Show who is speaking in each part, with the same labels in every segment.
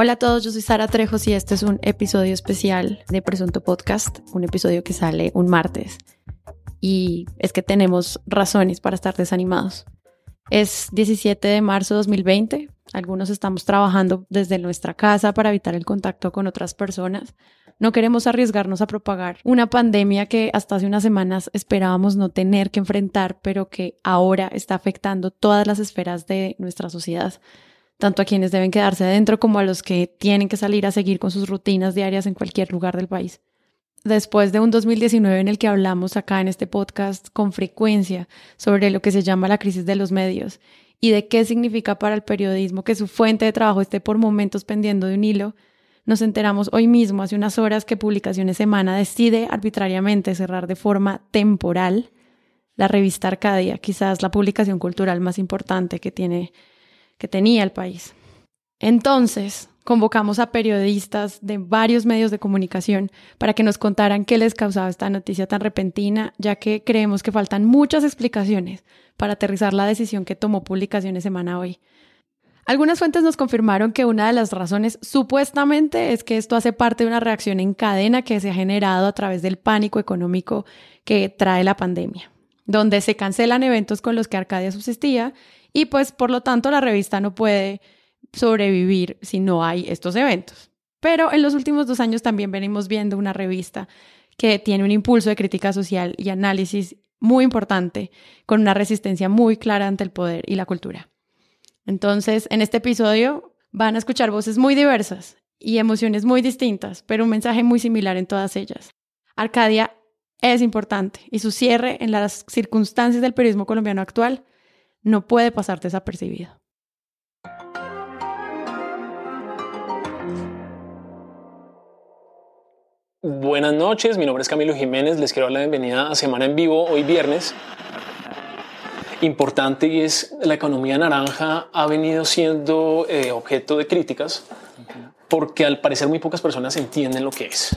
Speaker 1: Hola a todos, yo soy Sara Trejos y este es un episodio especial de Presunto Podcast, un episodio que sale un martes. Y es que tenemos razones para estar desanimados. Es 17 de marzo de 2020, algunos estamos trabajando desde nuestra casa para evitar el contacto con otras personas. No queremos arriesgarnos a propagar una pandemia que hasta hace unas semanas esperábamos no tener que enfrentar, pero que ahora está afectando todas las esferas de nuestra sociedad tanto a quienes deben quedarse adentro como a los que tienen que salir a seguir con sus rutinas diarias en cualquier lugar del país. Después de un 2019 en el que hablamos acá en este podcast con frecuencia sobre lo que se llama la crisis de los medios y de qué significa para el periodismo que su fuente de trabajo esté por momentos pendiendo de un hilo, nos enteramos hoy mismo, hace unas horas, que Publicaciones Semana decide arbitrariamente cerrar de forma temporal la revista Arcadia, quizás la publicación cultural más importante que tiene que tenía el país. Entonces, convocamos a periodistas de varios medios de comunicación para que nos contaran qué les causaba esta noticia tan repentina, ya que creemos que faltan muchas explicaciones para aterrizar la decisión que tomó Publicaciones Semana hoy. Algunas fuentes nos confirmaron que una de las razones supuestamente es que esto hace parte de una reacción en cadena que se ha generado a través del pánico económico que trae la pandemia, donde se cancelan eventos con los que Arcadia subsistía y pues por lo tanto la revista no puede sobrevivir si no hay estos eventos. Pero en los últimos dos años también venimos viendo una revista que tiene un impulso de crítica social y análisis muy importante, con una resistencia muy clara ante el poder y la cultura. Entonces, en este episodio van a escuchar voces muy diversas y emociones muy distintas, pero un mensaje muy similar en todas ellas. Arcadia es importante y su cierre en las circunstancias del periodismo colombiano actual no puede pasar desapercibido.
Speaker 2: Buenas noches, mi nombre es Camilo Jiménez, les quiero dar la bienvenida a Semana en Vivo hoy viernes. Importante y es la economía naranja ha venido siendo eh, objeto de críticas porque al parecer muy pocas personas entienden lo que es.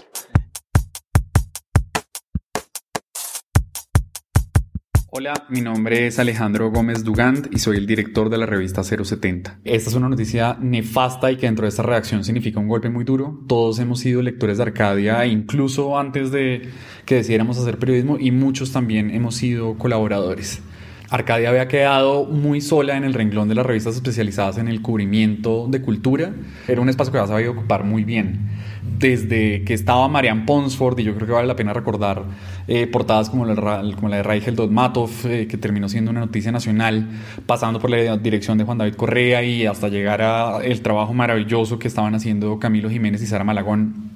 Speaker 3: Hola, mi nombre es Alejandro Gómez Dugant y soy el director de la revista 070. Esta es una noticia nefasta y que dentro de esta redacción significa un golpe muy duro. Todos hemos sido lectores de Arcadia, incluso antes de que decidiéramos hacer periodismo, y muchos también hemos sido colaboradores. Arcadia había quedado muy sola en el renglón de las revistas especializadas en el cubrimiento de cultura. Era un espacio que había sabido ocupar muy bien desde que estaba Marianne Ponsford, y yo creo que vale la pena recordar eh, portadas como la, como la de Raigel Dodmatov, eh, que terminó siendo una noticia nacional, pasando por la dirección de Juan David Correa y hasta llegar a el trabajo maravilloso que estaban haciendo Camilo Jiménez y Sara Malagón.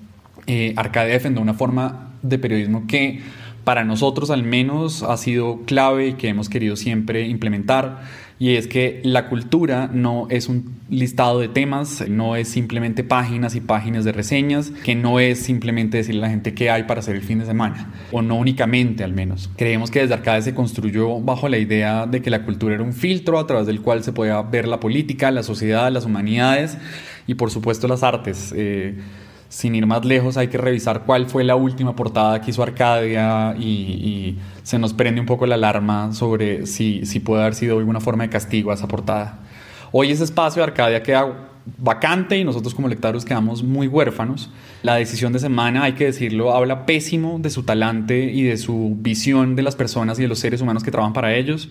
Speaker 3: Eh, Arcadia defendió una forma de periodismo que para nosotros al menos ha sido clave y que hemos querido siempre implementar y es que la cultura no es un listado de temas, no es simplemente páginas y páginas de reseñas, que no es simplemente decirle a la gente qué hay para hacer el fin de semana, o no únicamente al menos. Creemos que desde Arcade se construyó bajo la idea de que la cultura era un filtro a través del cual se podía ver la política, la sociedad, las humanidades y por supuesto las artes. Eh, sin ir más lejos, hay que revisar cuál fue la última portada que hizo Arcadia y, se nos prende un poco la alarma sobre si, si puede haber sido alguna forma de castigo a esa portada. Hoy ese espacio de Arcadia queda vacante y nosotros como lectores quedamos muy huérfanos. La decisión de semana, hay que decirlo, habla pésimo de su talante y de su visión de las personas y de los seres humanos que trabajan para ellos.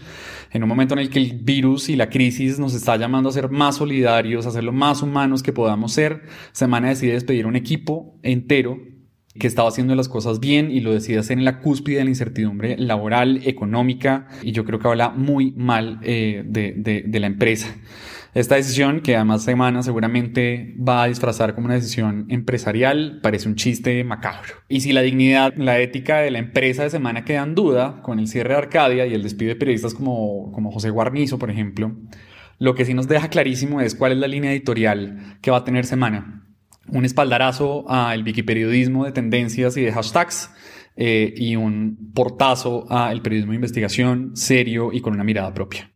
Speaker 3: En un momento en el que el virus y la crisis nos está llamando a ser más solidarios, a ser lo más humanos que podamos ser, Semana decide despedir un equipo entero que estaba haciendo las cosas bien y lo decide hacer en la cúspide de la incertidumbre laboral, económica, y yo creo que habla muy mal eh, de, de la empresa. Esta decisión, que además semana seguramente va a disfrazar como una decisión empresarial, parece un chiste macabro. Y si la dignidad, la ética de la empresa de semana queda en duda con el cierre de Arcadia y el despido de periodistas como, como José Guarnizo, por ejemplo, lo que sí nos deja clarísimo es cuál es la línea editorial que va a tener semana. Un espaldarazo al wikiperiodismo de tendencias y de hashtags eh, y un portazo al periodismo de investigación serio y con una mirada propia.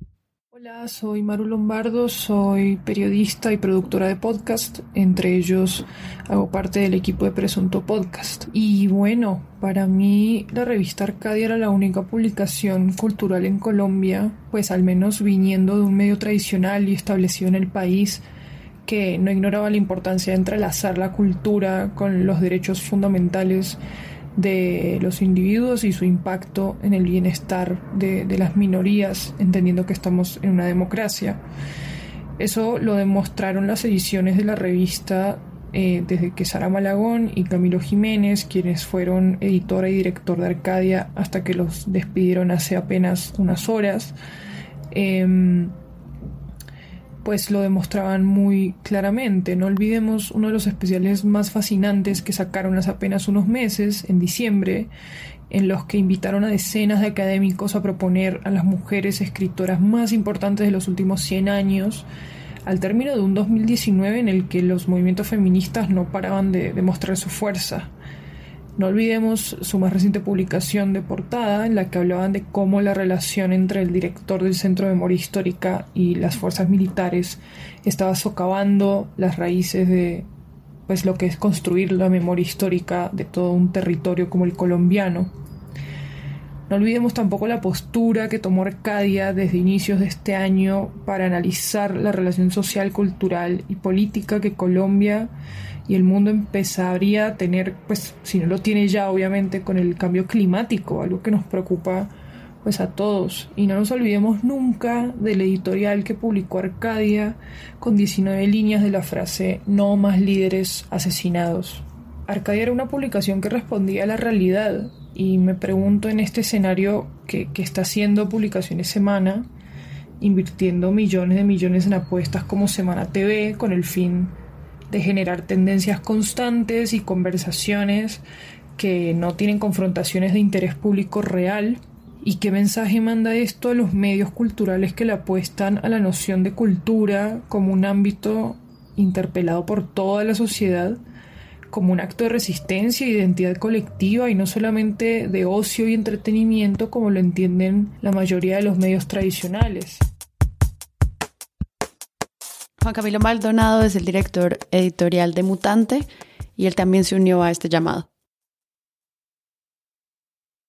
Speaker 4: Hola, soy Maru Lombardo, soy periodista y productora de podcast, entre ellos hago parte del equipo de Presunto Podcast. Y bueno, para mí la revista Arcadia era la única publicación cultural en Colombia, pues al menos viniendo de un medio tradicional y establecido en el país, que no ignoraba la importancia de entrelazar la cultura con los derechos fundamentales de los individuos y su impacto en el bienestar de, las minorías, entendiendo que estamos en una democracia. Eso lo demostraron las ediciones de la revista eh, desde que Sara Malagón y Camilo Jiménez, quienes fueron editora y director de Arcadia hasta que los despidieron hace apenas unas horas. Em, pues lo demostraban muy claramente. No olvidemos uno de los especiales más fascinantes que sacaron hace apenas unos meses, en diciembre, en los que invitaron a decenas de académicos a proponer a las mujeres escritoras más importantes de los últimos 100 años, al término de un 2019 en el que los movimientos feministas no paraban de demostrar su fuerza. No olvidemos su más reciente publicación de portada en la que hablaban de cómo la relación entre el director del Centro de Memoria Histórica y las fuerzas militares estaba socavando las raíces de pues lo que es construir la memoria histórica de todo un territorio como el colombiano. No olvidemos tampoco la postura que tomó Arcadia desde inicios de este año para analizar la relación social, cultural y política que Colombia y el mundo empezaría a tener, pues si no lo tiene ya obviamente con el cambio climático, algo que nos preocupa pues a todos. Y no nos olvidemos nunca del editorial que publicó Arcadia con 19 líneas de la frase no más líderes asesinados. Arcadia era una publicación que respondía a la realidad y me pregunto en este escenario que, que está haciendo publicaciones semana, invirtiendo millones de millones en apuestas como Semana TV con el fin de generar tendencias constantes y conversaciones que no tienen confrontaciones de interés público real. ¿Y qué mensaje manda esto a los medios culturales que le apuestan a la noción de cultura como un ámbito interpelado por toda la sociedad, como un acto de resistencia e identidad colectiva y no solamente de ocio y entretenimiento como lo entienden la mayoría de los medios tradicionales?
Speaker 1: Juan Camilo Maldonado es el director editorial de Mutante y él también se unió a este llamado.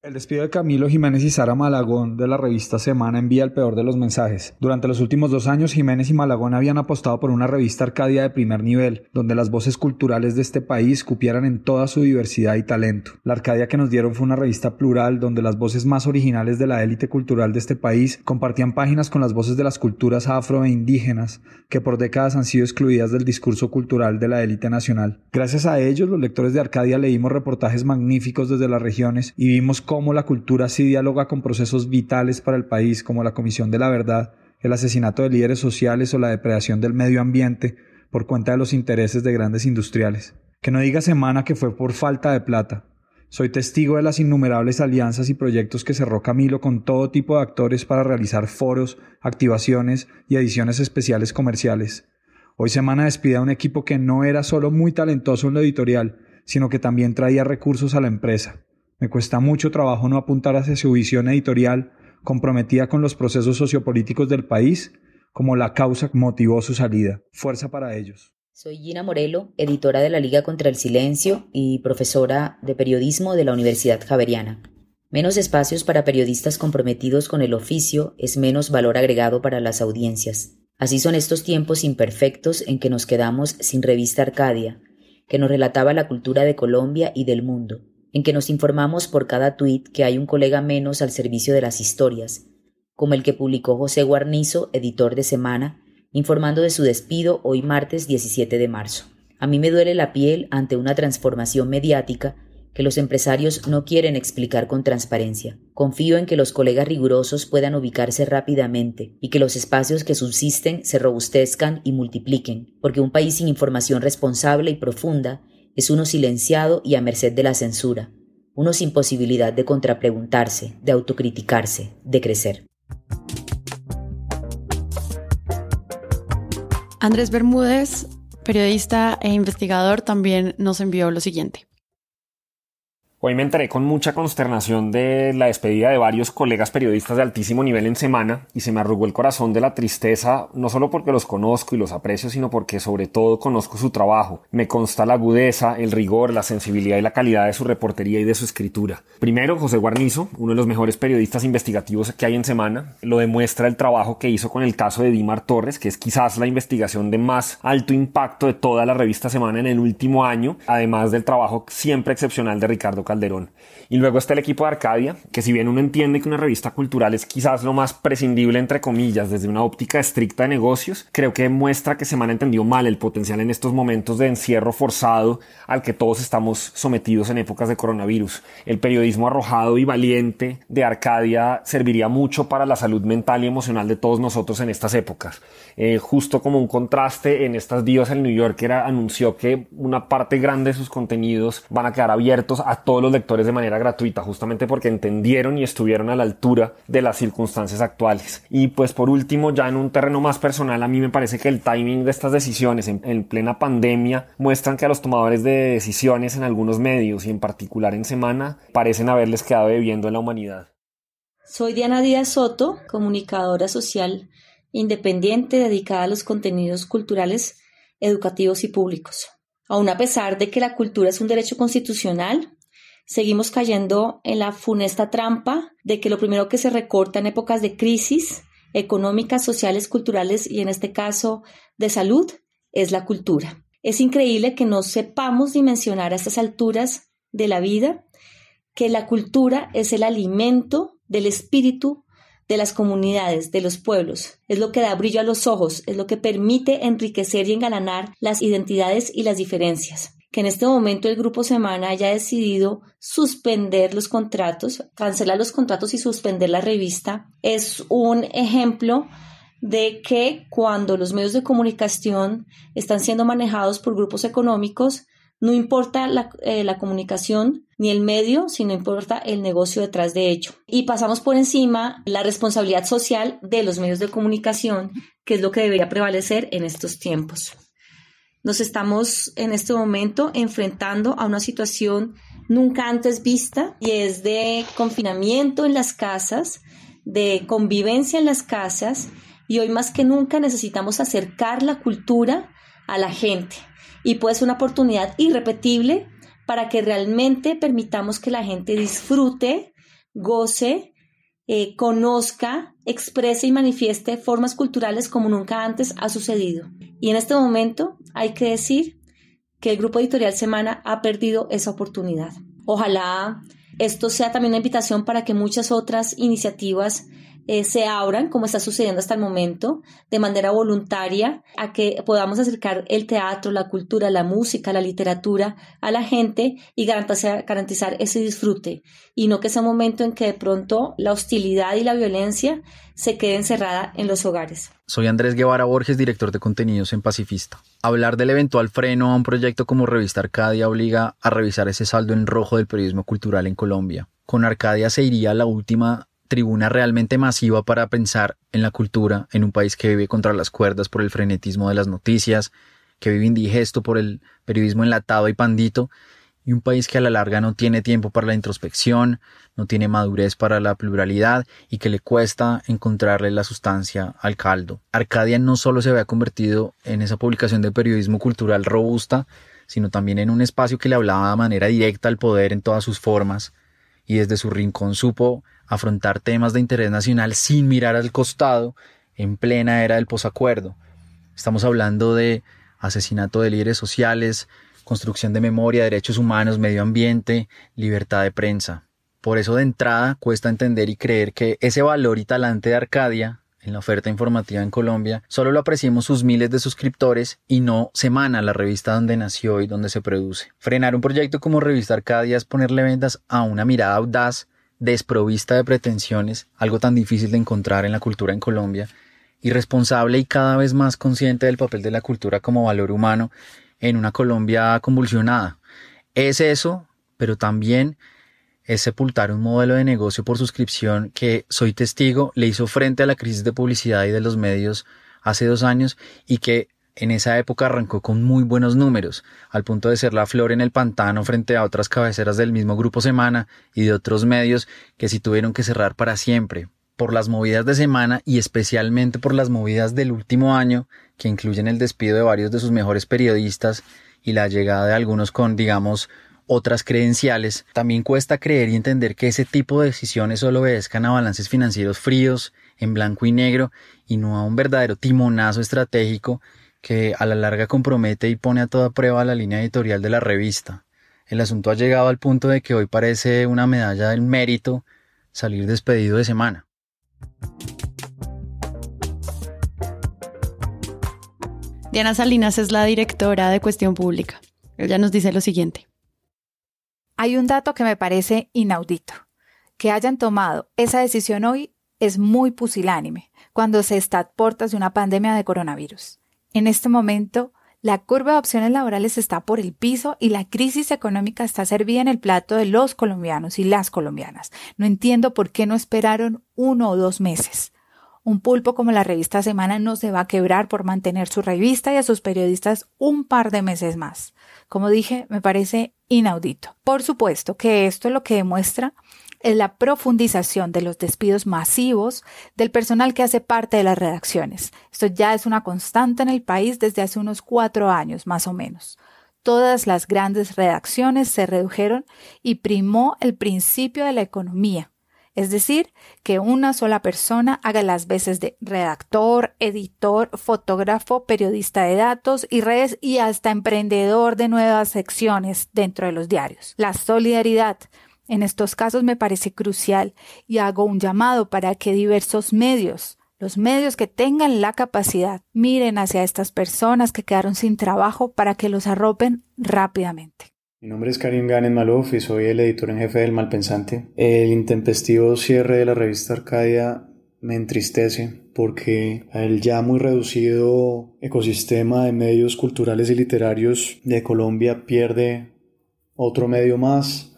Speaker 5: El despido de Camilo Jiménez y Sara Malagón de la revista Semana envía el peor de los mensajes. Durante los últimos dos años, Jiménez y Malagón habían apostado por una revista Arcadia de primer nivel, donde las voces culturales de este país cupieran en toda su diversidad y talento. La Arcadia que nos dieron fue una revista plural, donde las voces más originales de la élite cultural de este país compartían páginas con las voces de las culturas afro e indígenas, que por décadas han sido excluidas del discurso cultural de la élite nacional. Gracias a ellos, los lectores de Arcadia leímos reportajes magníficos desde las regiones y vimos cómo la cultura sí dialoga con procesos vitales para el país como la Comisión de la Verdad, el asesinato de líderes sociales o la depredación del medio ambiente por cuenta de los intereses de grandes industriales. Que no diga semana que fue por falta de plata. Soy testigo de las innumerables alianzas y proyectos que cerró Camilo con todo tipo de actores para realizar foros, activaciones y ediciones especiales comerciales. Hoy Semana despide a un equipo que no era solo muy talentoso en lo editorial, sino que también traía recursos a la empresa. Me cuesta mucho trabajo no apuntar hacia su visión editorial comprometida con los procesos sociopolíticos del país como la causa que motivó su salida. Fuerza para ellos.
Speaker 6: Soy Gina Morelo, editora de la Liga contra el Silencio y profesora de periodismo de la Universidad Javeriana. Menos espacios para periodistas comprometidos con el oficio es menos valor agregado para las audiencias. Así son estos tiempos imperfectos en que nos quedamos sin revista Arcadia, que nos relataba la cultura de Colombia y del mundo, en que nos informamos por cada tuit que hay un colega menos al servicio de las historias, como el que publicó José Guarnizo, editor de Semana, informando de su despido hoy martes 17 de marzo. A mí me duele la piel ante una transformación mediática que los empresarios no quieren explicar con transparencia. Confío en que los colegas rigurosos puedan ubicarse rápidamente y que los espacios que subsisten se robustezcan y multipliquen, porque un país sin información responsable y profunda es uno silenciado y a merced de la censura, uno sin posibilidad de contrapreguntarse, de autocriticarse, de crecer.
Speaker 1: Andrés Bermúdez, periodista e investigador, también nos envió lo siguiente.
Speaker 7: Hoy me enteré con mucha consternación de la despedida de varios colegas periodistas de altísimo nivel en semana y se me arrugó el corazón de la tristeza, no solo porque los conozco y los aprecio, sino porque sobre todo conozco su trabajo. Me consta la agudeza, el rigor, la sensibilidad y la calidad de su reportería y de su escritura. Primero, José Guarnizo, uno de los mejores periodistas investigativos que hay en semana, lo demuestra el trabajo que hizo con el caso de Dimar Torres, que es quizás la investigación de más alto impacto de toda la revista Semana en el último año, además del trabajo siempre excepcional de Ricardo Calderón. Y luego está el equipo de Arcadia, que si bien uno entiende que una revista cultural es quizás lo más prescindible entre comillas desde una óptica estricta de negocios, creo que demuestra que Semana entendió mal el potencial en estos momentos de encierro forzado al que todos estamos sometidos en épocas de coronavirus. El periodismo arrojado y valiente de Arcadia serviría mucho para la salud mental y emocional de todos nosotros en estas épocas. Eh, justo como un contraste, en estas días el New Yorker anunció que una parte grande de sus contenidos van a quedar abiertos a todos los lectores de manera gratuita, justamente porque entendieron y estuvieron a la altura de las circunstancias actuales. Y pues por último, ya en un terreno más personal, a mí me parece que el timing de estas decisiones en, en plena pandemia muestran que a los tomadores de decisiones en algunos medios y en particular en semana parecen haberles quedado debiendo en la humanidad.
Speaker 8: Soy Diana Díaz Soto, comunicadora social independiente dedicada a los contenidos culturales, educativos y públicos. Aún a pesar de que la cultura es un derecho constitucional, seguimos cayendo en la funesta trampa de que lo primero que se recorta en épocas de crisis económicas, sociales, culturales y en este caso de salud es la cultura. Es increíble que no sepamos dimensionar a estas alturas de la vida que la cultura es el alimento del espíritu de las comunidades, de los pueblos. Es lo que da brillo a los ojos, es lo que permite enriquecer y engalanar las identidades y las diferencias que en este momento el Grupo Semana haya decidido suspender los contratos, cancelar los contratos y suspender la revista, es un ejemplo de que cuando los medios de comunicación están siendo manejados por grupos económicos, no importa la, eh, la, comunicación ni el medio, sino importa el negocio detrás de ello. Y pasamos por encima la responsabilidad social de los medios de comunicación, que es lo que debería prevalecer en estos tiempos. Nos estamos en este momento enfrentando a una situación nunca antes vista y es de confinamiento en las casas, de convivencia en las casas y hoy más que nunca necesitamos acercar la cultura a la gente. Y puede ser una oportunidad irrepetible para que realmente permitamos que la gente disfrute, goce, eh, conozca, exprese y manifieste formas culturales como nunca antes ha sucedido. Y en este momento hay que decir que el grupo editorial Semana ha perdido esa oportunidad. Ojalá esto sea también una invitación para que muchas otras iniciativas eh, se abran, como está sucediendo hasta el momento, de manera voluntaria, a que podamos acercar el teatro, la cultura, la música, la literatura a la gente y garantizar, garantizar ese disfrute. Y no que sea un momento en que de pronto la hostilidad y la violencia se quede encerrada en los hogares.
Speaker 9: Soy Andrés Guevara Borges, director de contenidos en Pacifista. Hablar del eventual freno a un proyecto como Revista Arcadia obliga a revisar ese saldo en rojo del periodismo cultural en Colombia. Con Arcadia se iría la última tribuna realmente masiva para pensar en la cultura en un país que vive contra las cuerdas por el frenetismo de las noticias, que vive indigesto por el periodismo enlatado y pandito, y un país que a la larga no tiene tiempo para la introspección, no tiene madurez para la pluralidad y que le cuesta encontrarle la sustancia al caldo. Arcadia no solo se había convertido en esa publicación de periodismo cultural robusta, sino también en un espacio que le hablaba de manera directa al poder en todas sus formas, y desde su rincón supo afrontar temas de interés nacional sin mirar al costado en plena era del posacuerdo. Estamos hablando de asesinato de líderes sociales, construcción de memoria, derechos humanos, medio ambiente, libertad de prensa. Por eso de entrada cuesta entender y creer que ese valor y talante de Arcadia en la oferta informativa en Colombia, solo lo apreciemos sus miles de suscriptores y no Semana, la revista donde nació y donde se produce. Frenar un proyecto como Revista Arcadia es ponerle vendas a una mirada audaz desprovista de pretensiones, algo tan difícil de encontrar en la cultura en Colombia, irresponsable y cada vez más consciente del papel de la cultura como valor humano en una Colombia convulsionada. Es eso, pero también es sepultar un modelo de negocio por suscripción que, soy testigo, le hizo frente a la crisis de publicidad y de los medios hace dos años y que en esa época arrancó con muy buenos números, al punto de ser la flor en el pantano frente a otras cabeceras del mismo grupo Semana y de otros medios que sí tuvieron que cerrar para siempre, por las movidas de semana y especialmente por las movidas del último año, que incluyen el despido de varios de sus mejores periodistas y la llegada de algunos con, digamos, otras credenciales, también cuesta creer y entender que ese tipo de decisiones solo obedezcan a balances financieros fríos, en blanco y negro, y no a un verdadero timonazo estratégico que a la larga compromete y pone a toda prueba la línea editorial de la revista. El asunto ha llegado al punto de que hoy parece una medalla del mérito salir despedido de semana.
Speaker 1: Diana Salinas es la directora de Cuestión Pública. Ella nos dice lo siguiente.
Speaker 10: Hay un dato que me parece inaudito. Que hayan tomado esa decisión hoy es muy pusilánime cuando se está a puertas de una pandemia de coronavirus. En este momento, la curva de opciones laborales está por el piso y la crisis económica está servida en el plato de los colombianos y las colombianas. No entiendo por qué no esperaron uno o dos meses. Un pulpo como la revista Semana no se va a quebrar por mantener su revista y a sus periodistas un par de meses más. Como dije, me parece inaudito. Por supuesto que esto lo que demuestra es la profundización de los despidos masivos del personal que hace parte de las redacciones. Esto ya es una constante en el país desde hace unos cuatro años, más o menos. Todas las grandes redacciones se redujeron y primó el principio de la economía, es decir, que una sola persona haga las veces de redactor, editor, fotógrafo, periodista de datos y redes y hasta emprendedor de nuevas secciones dentro de los diarios. La solidaridad en estos casos me parece crucial y hago un llamado para que diversos medios, los medios que tengan la capacidad, miren hacia estas personas que quedaron sin trabajo para que los arropen rápidamente.
Speaker 11: Mi nombre es Karim Ganes Malouf y soy el editor en jefe del Malpensante. El intempestivo cierre de la revista Arcadia me entristece porque el ya muy reducido ecosistema de medios culturales y literarios de Colombia pierde otro medio más,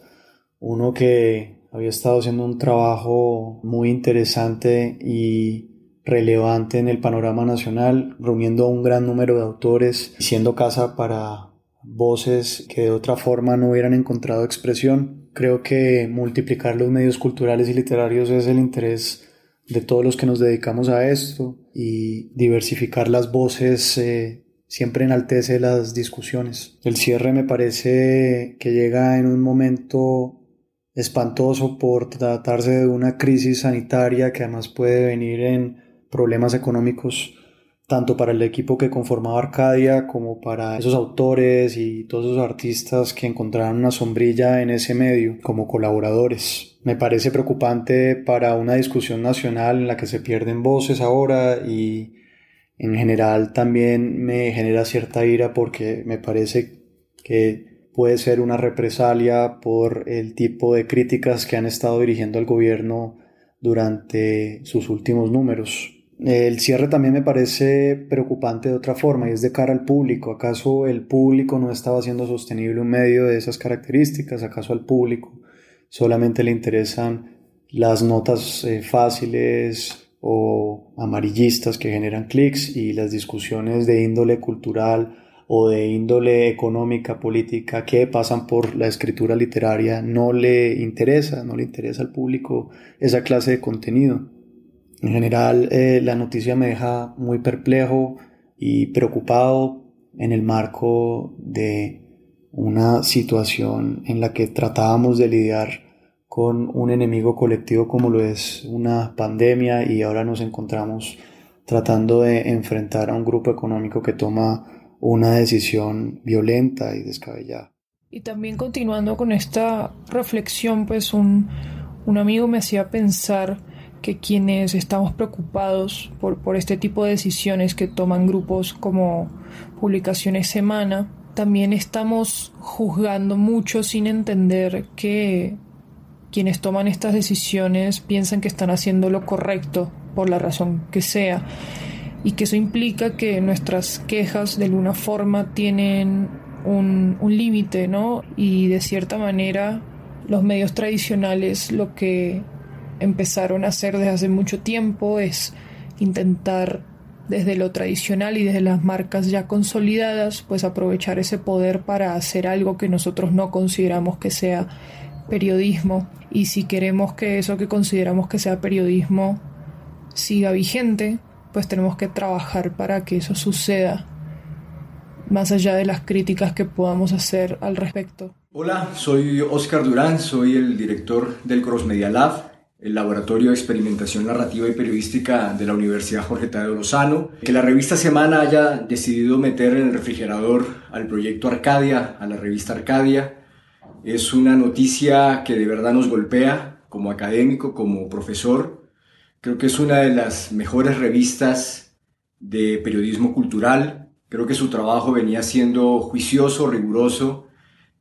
Speaker 11: uno que había estado haciendo un trabajo muy interesante y relevante en el panorama nacional, reuniendo a un gran número de autores, siendo casa para voces que de otra forma no hubieran encontrado expresión. Creo que multiplicar los medios culturales y literarios es el interés de todos los que nos dedicamos a esto y diversificar las voces eh, siempre enaltece las discusiones. El cierre me parece que llega en un momento espantoso por tratarse de una crisis sanitaria que además puede venir en problemas económicos tanto para el equipo que conformaba Arcadia como para esos autores y todos esos artistas que encontraron una sombrilla en ese medio como colaboradores. Me parece preocupante para una discusión nacional en la que se pierden voces ahora y en general también me genera cierta ira porque me parece que puede ser una represalia por el tipo de críticas que han estado dirigiendo al gobierno durante sus últimos números. El cierre también me parece preocupante de otra forma y es de cara al público. ¿Acaso el público no estaba siendo sostenible un medio de esas características? ¿Acaso al público solamente le interesan las notas eh, fáciles o amarillistas que generan clics y las discusiones de índole cultural o de índole económica, política, que pasan por la escritura literaria, no le interesa, no le interesa al público esa clase de contenido. En general, eh, la noticia me deja muy perplejo y preocupado en el marco de una situación en la que tratábamos de lidiar con un enemigo colectivo como lo es una pandemia y ahora nos encontramos tratando de enfrentar a un grupo económico que toma una decisión violenta y descabellada.
Speaker 4: Y también continuando con esta reflexión, pues un, un amigo me hacía pensar que quienes estamos preocupados por, por este tipo de decisiones que toman grupos como Publicaciones Semana, también estamos juzgando mucho sin entender que quienes toman estas decisiones piensan que están haciendo lo correcto por la razón que sea y que eso implica que nuestras quejas de alguna forma tienen un, un límite, ¿no? Y de cierta manera los medios tradicionales lo que empezaron a hacer desde hace mucho tiempo es intentar desde lo tradicional y desde las marcas ya consolidadas, pues aprovechar ese poder para hacer algo que nosotros no consideramos que sea periodismo y si queremos que eso que consideramos que sea periodismo siga vigente, pues tenemos que trabajar para que eso suceda, más allá de las críticas que podamos hacer al respecto.
Speaker 12: Hola, soy Oscar Durán, soy el director del Cross Media Lab, el Laboratorio de Experimentación Narrativa y Periodística de la Universidad Jorge Tadeo Lozano. Que la revista Semana haya decidido meter en el refrigerador al proyecto Arcadia, a la revista Arcadia, es una noticia que de verdad nos golpea como académico, como profesor. Creo que es una de las mejores revistas de periodismo cultural. Creo que su trabajo venía siendo juicioso, riguroso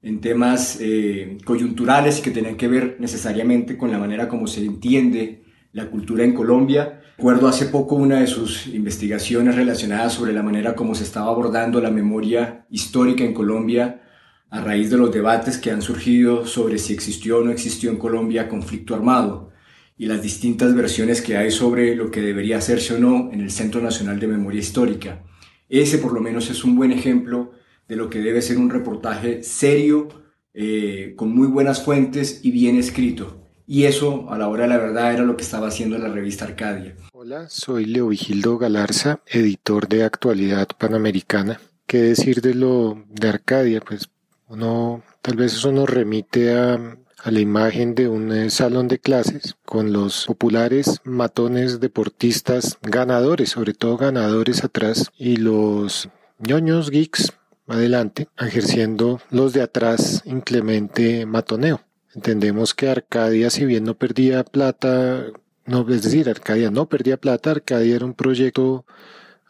Speaker 12: en temas eh, coyunturales que tenían que ver necesariamente con la manera como se entiende la cultura en Colombia. Recuerdo hace poco una de sus investigaciones relacionadas sobre la manera como se estaba abordando la memoria histórica en Colombia a raíz de los debates que han surgido sobre si existió o no existió en Colombia conflicto armado y las distintas versiones que hay sobre lo que debería hacerse o no en el Centro Nacional de Memoria Histórica. Ese por lo menos es un buen ejemplo de lo que debe ser un reportaje serio, eh, con muy buenas fuentes y bien escrito. Y eso, a la hora de la verdad, era lo que estaba haciendo la revista Arcadia.
Speaker 13: Hola, soy Leo Vigildo Galarza, editor de Actualidad Panamericana. ¿Qué decir de lo de Arcadia? Pues uno, tal vez eso nos remite a, a la imagen de un eh, salón de clases con los populares matones deportistas ganadores, sobre todo ganadores atrás, y los ñoños geeks adelante, ejerciendo los de atrás inclemente matoneo. Entendemos que Arcadia, si bien no perdía plata, no, es decir, Arcadia no perdía plata, Arcadia era un proyecto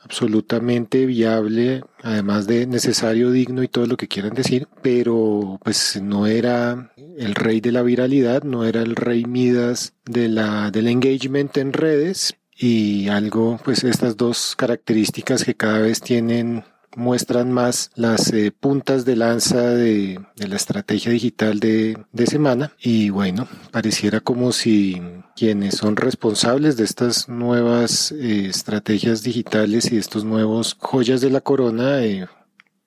Speaker 13: absolutamente viable, además de necesario, digno y todo lo que quieran decir, pero pues no era el rey de la viralidad, no era el rey Midas de la, del engagement en redes y algo, pues estas dos características que cada vez tienen muestran más las eh, puntas de lanza de, la estrategia digital de, semana. Y bueno, pareciera como si quienes son responsables de estas nuevas eh, estrategias digitales y estos nuevos joyas de la corona eh,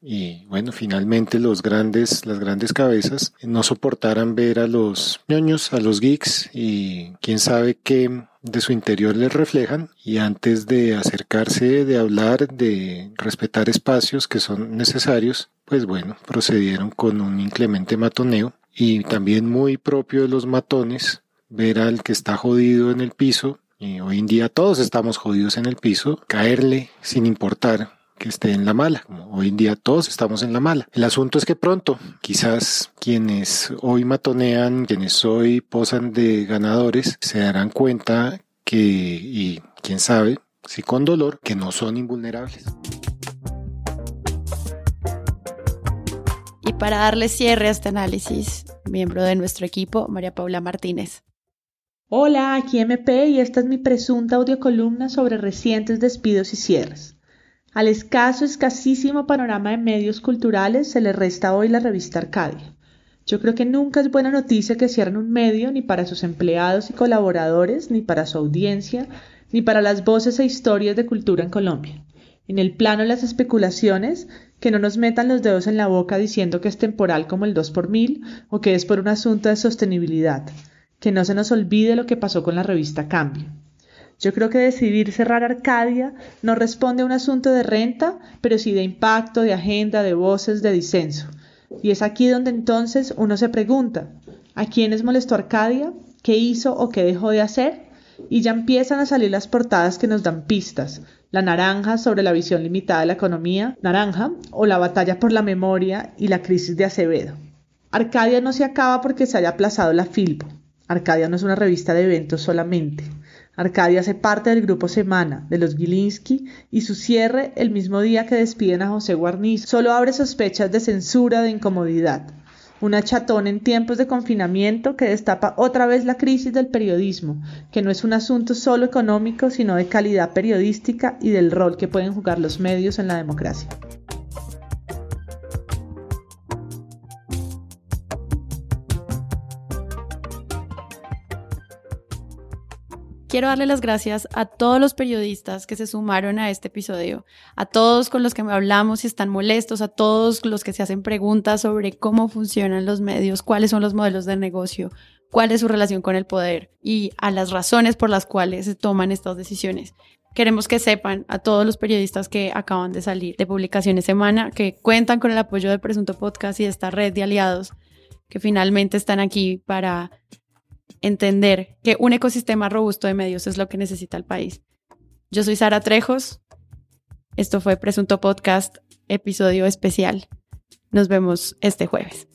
Speaker 13: y bueno, finalmente los grandes, las grandes cabezas no soportaran ver a los ñoños, a los geeks y quién sabe qué de su interior les reflejan y antes de acercarse, de hablar, de respetar espacios que son necesarios, pues bueno, procedieron con un inclemente matoneo y también muy propio de los matones, ver al que está jodido en el piso, y hoy en día todos estamos jodidos en el piso, caerle sin importar que esté en la mala. hoy en día todos estamos en la mala. El asunto es que pronto, quizás quienes hoy matonean, quienes hoy posan de ganadores, se darán cuenta que, y quién sabe, si con dolor, que no son invulnerables.
Speaker 1: Y para darle cierre a este análisis, miembro de nuestro equipo, María Paula Martínez.
Speaker 14: Hola, aquí MP y esta es mi presunta audiocolumna sobre recientes despidos y cierres. Al escaso, escasísimo panorama de medios culturales se le resta hoy la revista Arcadia. Yo creo que nunca es buena noticia que cierren un medio ni para sus empleados y colaboradores, ni para su audiencia, ni para las voces e historias de cultura en Colombia. En el plano de las especulaciones, que no nos metan los dedos en la boca diciendo que es temporal como el 2 por mil o que es por un asunto de sostenibilidad. Que no se nos olvide lo que pasó con la revista Cambio. Yo creo que decidir cerrar Arcadia no responde a un asunto de renta, pero sí de impacto, de agenda, de voces, de disenso. Y es aquí donde entonces uno se pregunta, ¿a quiénes molestó Arcadia? ¿Qué hizo o qué dejó de hacer? Y ya empiezan a salir las portadas que nos dan pistas. La naranja sobre la visión limitada de la economía, naranja, o la batalla por la memoria y la crisis de Acevedo. Arcadia no se acaba porque se haya aplazado la Filbo. Arcadia no es una revista de eventos solamente. Arcadia hace parte del grupo Semana de los Gilinski y su cierre el mismo día que despiden a José Guarnizo solo abre sospechas de censura, de incomodidad. Una chatón en tiempos de confinamiento que destapa otra vez la crisis del periodismo, que no es un asunto solo económico, sino de calidad periodística y del rol que pueden jugar los medios en la democracia.
Speaker 1: Quiero darle las gracias a todos los periodistas que se sumaron a este episodio, a todos con los que hablamos y están molestos, a todos los que se hacen preguntas sobre cómo funcionan los medios, cuáles son los modelos de negocio, cuál es su relación con el poder y a las razones por las cuales se toman estas decisiones. Queremos que sepan a todos los periodistas que acaban de salir de Publicaciones Semana, que cuentan con el apoyo de Presunto Podcast y esta red de aliados, que finalmente están aquí para entender que un ecosistema robusto de medios es lo que necesita el país. Yo soy Sara Trejos. Esto fue Presunto Podcast, episodio especial. Nos vemos este jueves.